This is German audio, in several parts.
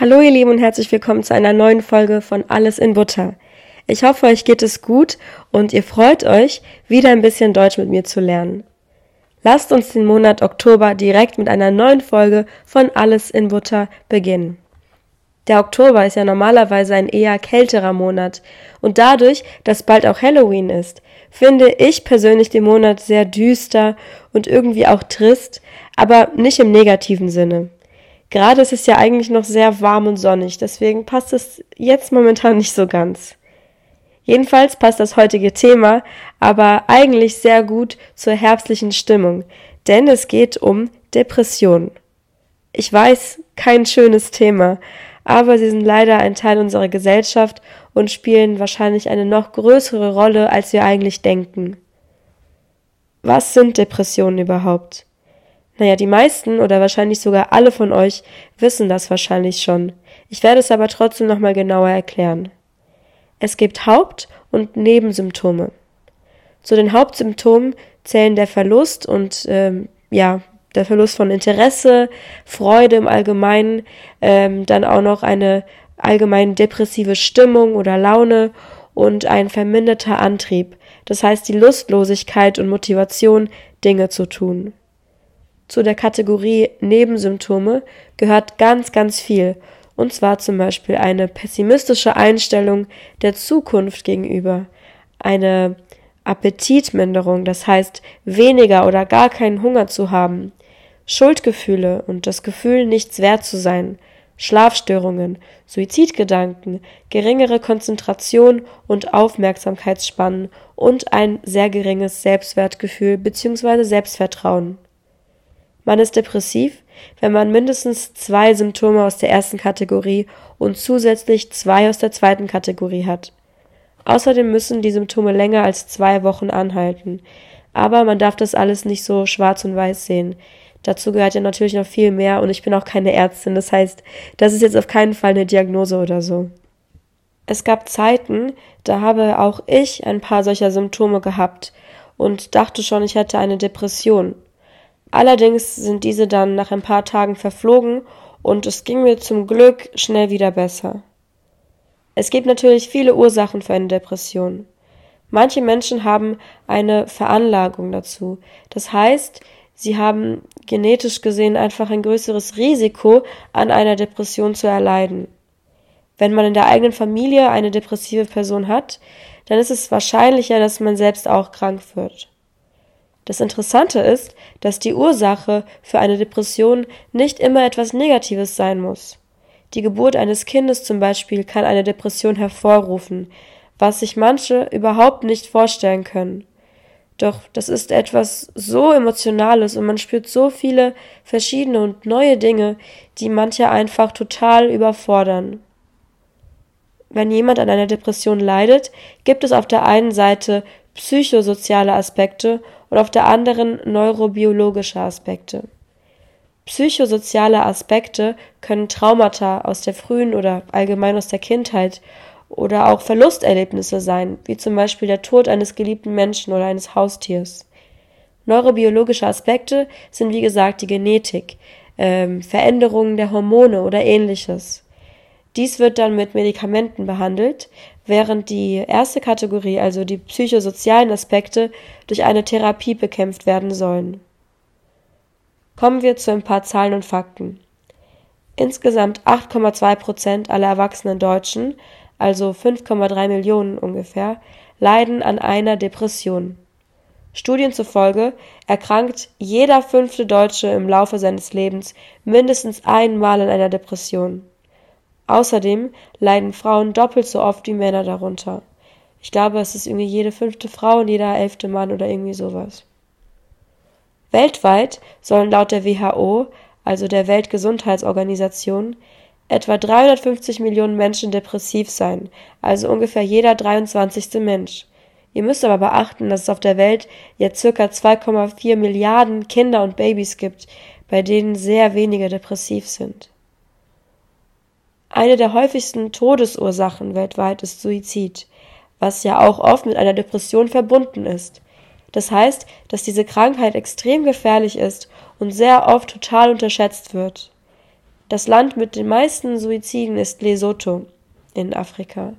Hallo ihr Lieben und herzlich willkommen zu einer neuen Folge von Alles in Butter. Ich hoffe, euch geht es gut und ihr freut euch, wieder ein bisschen Deutsch mit mir zu lernen. Lasst uns den Monat Oktober direkt mit einer neuen Folge von Alles in Butter beginnen. Der Oktober ist ja normalerweise ein eher kälterer Monat und dadurch, dass bald auch Halloween ist, finde ich persönlich den Monat sehr düster und irgendwie auch trist, aber nicht im negativen Sinne. Gerade ist es ja eigentlich noch sehr warm und sonnig, deswegen passt es jetzt momentan nicht so ganz. Jedenfalls passt das heutige Thema aber eigentlich sehr gut zur herbstlichen Stimmung, denn es geht um Depressionen. Ich weiß, kein schönes Thema, aber sie sind leider ein Teil unserer Gesellschaft und spielen wahrscheinlich eine noch größere Rolle, als wir eigentlich denken. Was sind Depressionen überhaupt? Naja, die meisten oder wahrscheinlich sogar alle von euch wissen das wahrscheinlich schon. Ich werde es aber trotzdem nochmal genauer erklären. Es gibt Haupt- und Nebensymptome. Zu den Hauptsymptomen zählen der Verlust und ähm, ja, der Verlust von Interesse, Freude im Allgemeinen, ähm, dann auch noch eine allgemein depressive Stimmung oder Laune und ein verminderter Antrieb, das heißt die Lustlosigkeit und Motivation, Dinge zu tun. Zu der Kategorie Nebensymptome gehört ganz, ganz viel, und zwar zum Beispiel eine pessimistische Einstellung der Zukunft gegenüber, eine Appetitminderung, das heißt weniger oder gar keinen Hunger zu haben, Schuldgefühle und das Gefühl, nichts wert zu sein, Schlafstörungen, Suizidgedanken, geringere Konzentration und Aufmerksamkeitsspannen und ein sehr geringes Selbstwertgefühl bzw. Selbstvertrauen. Man ist depressiv, wenn man mindestens zwei Symptome aus der ersten Kategorie und zusätzlich zwei aus der zweiten Kategorie hat. Außerdem müssen die Symptome länger als zwei Wochen anhalten. Aber man darf das alles nicht so schwarz und weiß sehen. Dazu gehört ja natürlich noch viel mehr und ich bin auch keine Ärztin. Das heißt, das ist jetzt auf keinen Fall eine Diagnose oder so. Es gab Zeiten, da habe auch ich ein paar solcher Symptome gehabt und dachte schon, ich hätte eine Depression. Allerdings sind diese dann nach ein paar Tagen verflogen und es ging mir zum Glück schnell wieder besser. Es gibt natürlich viele Ursachen für eine Depression. Manche Menschen haben eine Veranlagung dazu. Das heißt, sie haben genetisch gesehen einfach ein größeres Risiko, an einer Depression zu erleiden. Wenn man in der eigenen Familie eine depressive Person hat, dann ist es wahrscheinlicher, dass man selbst auch krank wird. Das Interessante ist, dass die Ursache für eine Depression nicht immer etwas Negatives sein muss. Die Geburt eines Kindes zum Beispiel kann eine Depression hervorrufen, was sich manche überhaupt nicht vorstellen können. Doch das ist etwas so Emotionales und man spürt so viele verschiedene und neue Dinge, die manche einfach total überfordern. Wenn jemand an einer Depression leidet, gibt es auf der einen Seite psychosoziale Aspekte und auf der anderen neurobiologische Aspekte. Psychosoziale Aspekte können Traumata aus der frühen oder allgemein aus der Kindheit oder auch Verlusterlebnisse sein, wie zum Beispiel der Tod eines geliebten Menschen oder eines Haustiers. Neurobiologische Aspekte sind wie gesagt die Genetik, ähm, Veränderungen der Hormone oder ähnliches. Dies wird dann mit Medikamenten behandelt, während die erste Kategorie, also die psychosozialen Aspekte, durch eine Therapie bekämpft werden sollen. Kommen wir zu ein paar Zahlen und Fakten. Insgesamt 8,2 Prozent aller erwachsenen Deutschen, also 5,3 Millionen ungefähr, leiden an einer Depression. Studien zufolge erkrankt jeder fünfte Deutsche im Laufe seines Lebens mindestens einmal an einer Depression. Außerdem leiden Frauen doppelt so oft wie Männer darunter. Ich glaube, es ist irgendwie jede fünfte Frau und jeder elfte Mann oder irgendwie sowas. Weltweit sollen laut der WHO, also der Weltgesundheitsorganisation, etwa 350 Millionen Menschen depressiv sein, also ungefähr jeder 23. Mensch. Ihr müsst aber beachten, dass es auf der Welt jetzt circa 2,4 Milliarden Kinder und Babys gibt, bei denen sehr wenige depressiv sind. Eine der häufigsten Todesursachen weltweit ist Suizid, was ja auch oft mit einer Depression verbunden ist. Das heißt, dass diese Krankheit extrem gefährlich ist und sehr oft total unterschätzt wird. Das Land mit den meisten Suiziden ist Lesotho in Afrika.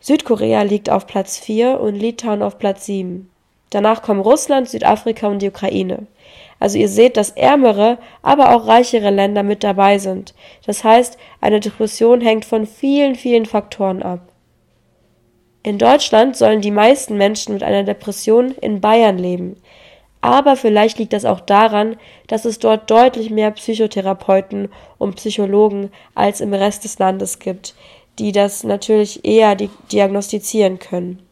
Südkorea liegt auf Platz 4 und Litauen auf Platz 7. Danach kommen Russland, Südafrika und die Ukraine. Also ihr seht, dass ärmere, aber auch reichere Länder mit dabei sind. Das heißt, eine Depression hängt von vielen, vielen Faktoren ab. In Deutschland sollen die meisten Menschen mit einer Depression in Bayern leben. Aber vielleicht liegt das auch daran, dass es dort deutlich mehr Psychotherapeuten und Psychologen als im Rest des Landes gibt, die das natürlich eher diagnostizieren können.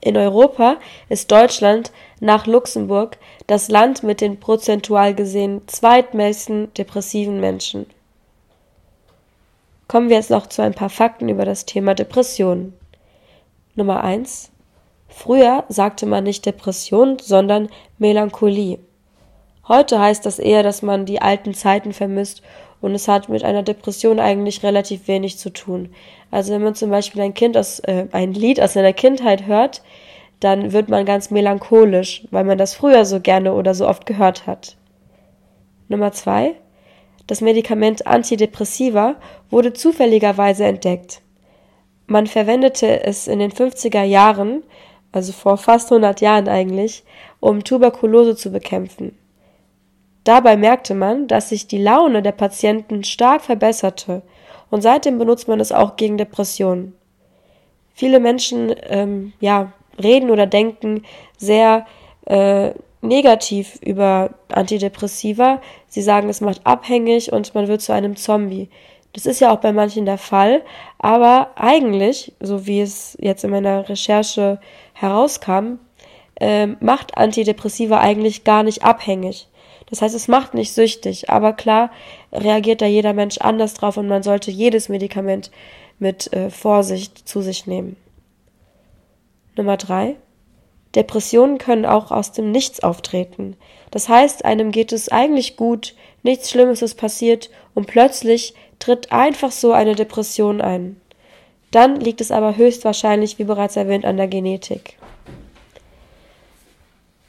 In Europa ist Deutschland nach Luxemburg das Land mit den prozentual gesehen zweitmeisten depressiven Menschen. Kommen wir jetzt noch zu ein paar Fakten über das Thema Depressionen. Nummer eins: Früher sagte man nicht Depression, sondern Melancholie. Heute heißt das eher, dass man die alten Zeiten vermisst und es hat mit einer Depression eigentlich relativ wenig zu tun. Also wenn man zum Beispiel ein Kind aus, äh, ein Lied aus seiner Kindheit hört, dann wird man ganz melancholisch, weil man das früher so gerne oder so oft gehört hat. Nummer zwei. Das Medikament Antidepressiva wurde zufälligerweise entdeckt. Man verwendete es in den 50er Jahren, also vor fast 100 Jahren eigentlich, um Tuberkulose zu bekämpfen. Dabei merkte man, dass sich die Laune der Patienten stark verbesserte und seitdem benutzt man es auch gegen Depressionen. Viele Menschen ähm, ja, reden oder denken sehr äh, negativ über Antidepressiva. Sie sagen, es macht abhängig und man wird zu einem Zombie. Das ist ja auch bei manchen der Fall, aber eigentlich, so wie es jetzt in meiner Recherche herauskam, äh, macht Antidepressiva eigentlich gar nicht abhängig. Das heißt, es macht nicht süchtig, aber klar reagiert da jeder Mensch anders drauf und man sollte jedes Medikament mit äh, Vorsicht zu sich nehmen. Nummer drei. Depressionen können auch aus dem Nichts auftreten. Das heißt, einem geht es eigentlich gut, nichts Schlimmes ist passiert und plötzlich tritt einfach so eine Depression ein. Dann liegt es aber höchstwahrscheinlich, wie bereits erwähnt, an der Genetik.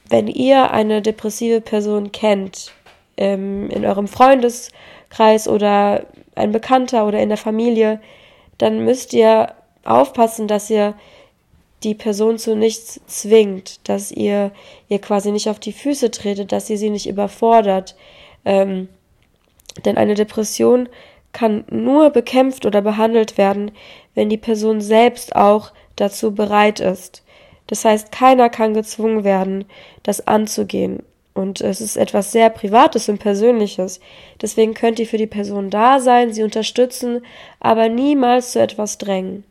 Wenn ihr eine depressive Person kennt, ähm, in eurem Freundeskreis oder ein Bekannter oder in der Familie, dann müsst ihr aufpassen, dass ihr die Person zu nichts zwingt, dass ihr ihr quasi nicht auf die Füße tretet, dass ihr sie nicht überfordert. Ähm, denn eine Depression kann nur bekämpft oder behandelt werden, wenn die Person selbst auch dazu bereit ist. Das heißt, keiner kann gezwungen werden, das anzugehen. Und es ist etwas sehr Privates und Persönliches. Deswegen könnt ihr für die Person da sein, sie unterstützen, aber niemals zu etwas drängen.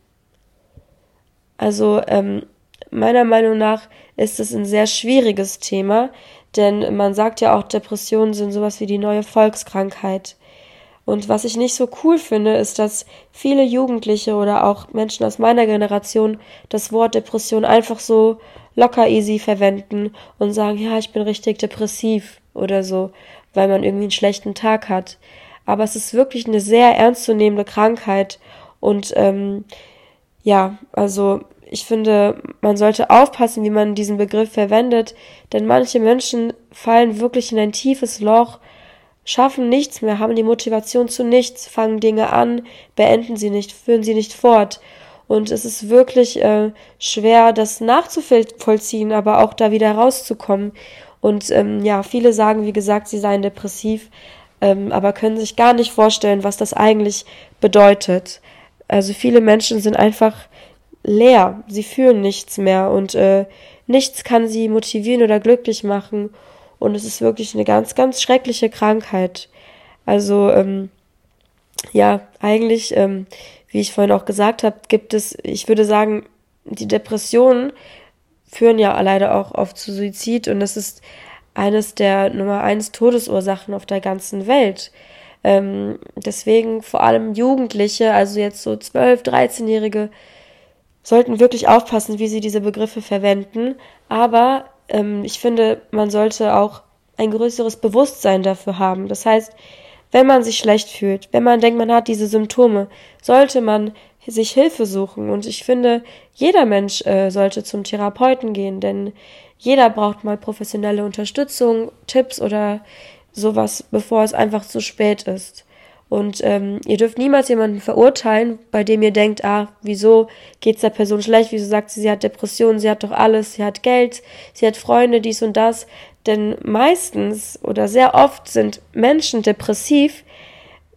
Also ähm, meiner Meinung nach ist es ein sehr schwieriges Thema, denn man sagt ja auch, Depressionen sind sowas wie die neue Volkskrankheit. Und was ich nicht so cool finde, ist, dass viele Jugendliche oder auch Menschen aus meiner Generation das Wort Depression einfach so locker easy verwenden und sagen, ja, ich bin richtig depressiv oder so, weil man irgendwie einen schlechten Tag hat. Aber es ist wirklich eine sehr ernstzunehmende Krankheit und ähm, ja, also ich finde, man sollte aufpassen, wie man diesen Begriff verwendet, denn manche Menschen fallen wirklich in ein tiefes Loch, schaffen nichts mehr, haben die Motivation zu nichts, fangen Dinge an, beenden sie nicht, führen sie nicht fort. Und es ist wirklich äh, schwer, das nachzuvollziehen, aber auch da wieder rauszukommen. Und ähm, ja, viele sagen, wie gesagt, sie seien depressiv, ähm, aber können sich gar nicht vorstellen, was das eigentlich bedeutet. Also viele Menschen sind einfach leer, sie fühlen nichts mehr und äh, nichts kann sie motivieren oder glücklich machen. Und es ist wirklich eine ganz, ganz schreckliche Krankheit. Also, ähm, ja, eigentlich, ähm, wie ich vorhin auch gesagt habe, gibt es, ich würde sagen, die Depressionen führen ja leider auch oft zu Suizid und das ist eines der Nummer eins Todesursachen auf der ganzen Welt. Ähm, deswegen vor allem Jugendliche, also jetzt so 12, 13-Jährige, sollten wirklich aufpassen, wie sie diese Begriffe verwenden. Aber ähm, ich finde, man sollte auch ein größeres Bewusstsein dafür haben. Das heißt, wenn man sich schlecht fühlt, wenn man denkt, man hat diese Symptome, sollte man sich Hilfe suchen. Und ich finde, jeder Mensch äh, sollte zum Therapeuten gehen, denn jeder braucht mal professionelle Unterstützung, Tipps oder sowas, bevor es einfach zu spät ist. Und ähm, ihr dürft niemals jemanden verurteilen, bei dem ihr denkt, ah, wieso geht's der Person schlecht, wieso sagt sie, sie hat Depressionen, sie hat doch alles, sie hat Geld, sie hat Freunde, dies und das. Denn meistens oder sehr oft sind Menschen depressiv,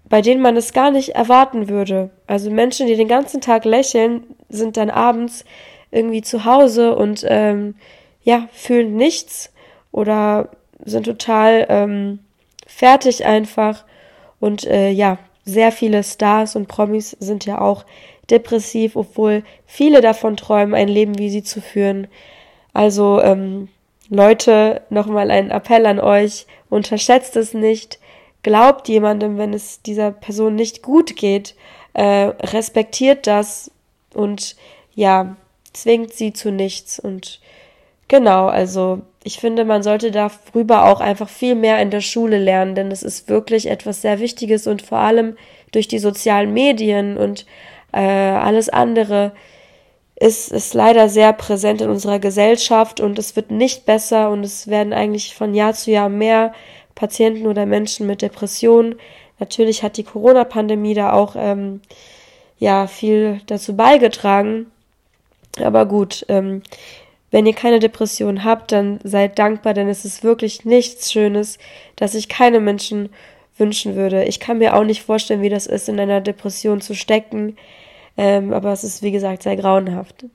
bei denen man es gar nicht erwarten würde. Also Menschen, die den ganzen Tag lächeln, sind dann abends irgendwie zu Hause und ähm, ja, fühlen nichts oder sind total ähm, fertig einfach und äh, ja, sehr viele Stars und Promis sind ja auch depressiv, obwohl viele davon träumen, ein Leben wie sie zu führen. Also ähm, Leute, nochmal ein Appell an euch, unterschätzt es nicht, glaubt jemandem, wenn es dieser Person nicht gut geht, äh, respektiert das und ja, zwingt sie zu nichts. Und genau, also ich finde, man sollte darüber auch einfach viel mehr in der Schule lernen, denn es ist wirklich etwas sehr Wichtiges und vor allem durch die sozialen Medien und äh, alles andere ist, ist leider sehr präsent in unserer Gesellschaft und es wird nicht besser und es werden eigentlich von Jahr zu Jahr mehr Patienten oder Menschen mit Depressionen. Natürlich hat die Corona-Pandemie da auch ähm, ja viel dazu beigetragen. Aber gut, ähm, wenn ihr keine Depression habt, dann seid dankbar, denn es ist wirklich nichts Schönes, dass ich keine Menschen wünschen würde. Ich kann mir auch nicht vorstellen, wie das ist, in einer Depression zu stecken. Ähm, aber es ist, wie gesagt, sehr grauenhaft.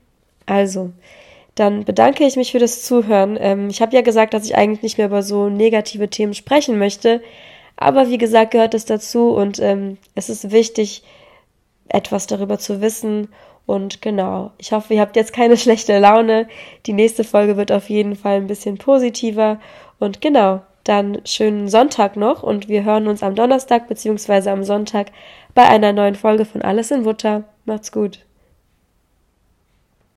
Also, dann bedanke ich mich für das Zuhören. Ähm, ich habe ja gesagt, dass ich eigentlich nicht mehr über so negative Themen sprechen möchte. Aber wie gesagt, gehört es dazu und ähm, es ist wichtig, etwas darüber zu wissen und genau, ich hoffe, ihr habt jetzt keine schlechte Laune. Die nächste Folge wird auf jeden Fall ein bisschen positiver. Und genau, dann schönen Sonntag noch und wir hören uns am Donnerstag bzw. am Sonntag bei einer neuen Folge von Alles in Butter. Macht's gut.